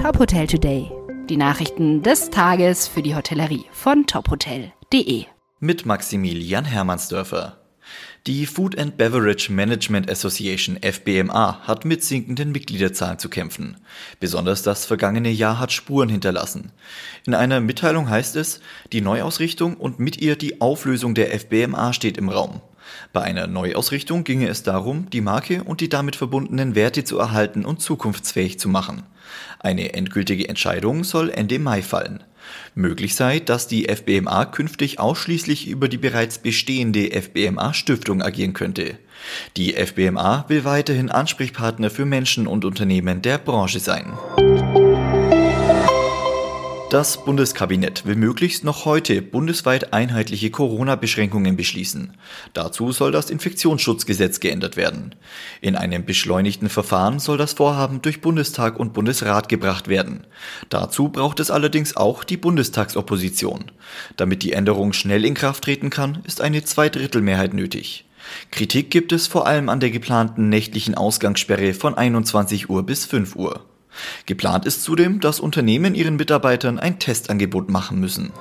Top Hotel Today. Die Nachrichten des Tages für die Hotellerie von tophotel.de. Mit Maximilian Hermannsdörfer. Die Food and Beverage Management Association FBMA hat mit sinkenden Mitgliederzahlen zu kämpfen. Besonders das vergangene Jahr hat Spuren hinterlassen. In einer Mitteilung heißt es, die Neuausrichtung und mit ihr die Auflösung der FBMA steht im Raum. Bei einer Neuausrichtung ginge es darum, die Marke und die damit verbundenen Werte zu erhalten und zukunftsfähig zu machen. Eine endgültige Entscheidung soll Ende Mai fallen. Möglich sei, dass die FBMA künftig ausschließlich über die bereits bestehende FBMA Stiftung agieren könnte. Die FBMA will weiterhin Ansprechpartner für Menschen und Unternehmen der Branche sein. Das Bundeskabinett will möglichst noch heute bundesweit einheitliche Corona-Beschränkungen beschließen. Dazu soll das Infektionsschutzgesetz geändert werden. In einem beschleunigten Verfahren soll das Vorhaben durch Bundestag und Bundesrat gebracht werden. Dazu braucht es allerdings auch die Bundestagsopposition. Damit die Änderung schnell in Kraft treten kann, ist eine Zweidrittelmehrheit nötig. Kritik gibt es vor allem an der geplanten nächtlichen Ausgangssperre von 21 Uhr bis 5 Uhr. Geplant ist zudem, dass Unternehmen ihren Mitarbeitern ein Testangebot machen müssen.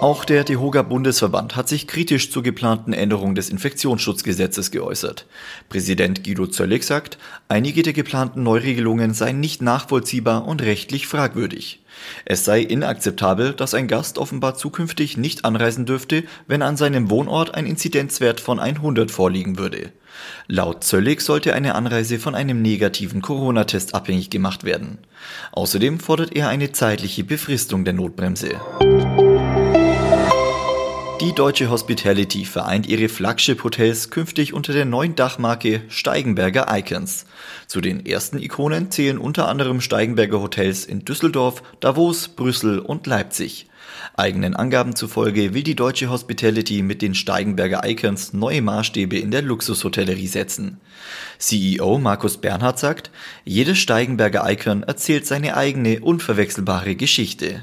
Auch der DEHOGA Bundesverband hat sich kritisch zur geplanten Änderung des Infektionsschutzgesetzes geäußert. Präsident Guido Zöllig sagt, einige der geplanten Neuregelungen seien nicht nachvollziehbar und rechtlich fragwürdig. Es sei inakzeptabel, dass ein Gast offenbar zukünftig nicht anreisen dürfte, wenn an seinem Wohnort ein Inzidenzwert von 100 vorliegen würde. Laut Zöllig sollte eine Anreise von einem negativen Corona-Test abhängig gemacht werden. Außerdem fordert er eine zeitliche Befristung der Notbremse. Die deutsche Hospitality vereint ihre Flagship-Hotels künftig unter der neuen Dachmarke Steigenberger Icons. Zu den ersten Ikonen zählen unter anderem Steigenberger Hotels in Düsseldorf, Davos, Brüssel und Leipzig. Eigenen Angaben zufolge will die deutsche Hospitality mit den Steigenberger Icons neue Maßstäbe in der Luxushotellerie setzen. CEO Markus Bernhard sagt, jedes Steigenberger Icon erzählt seine eigene unverwechselbare Geschichte.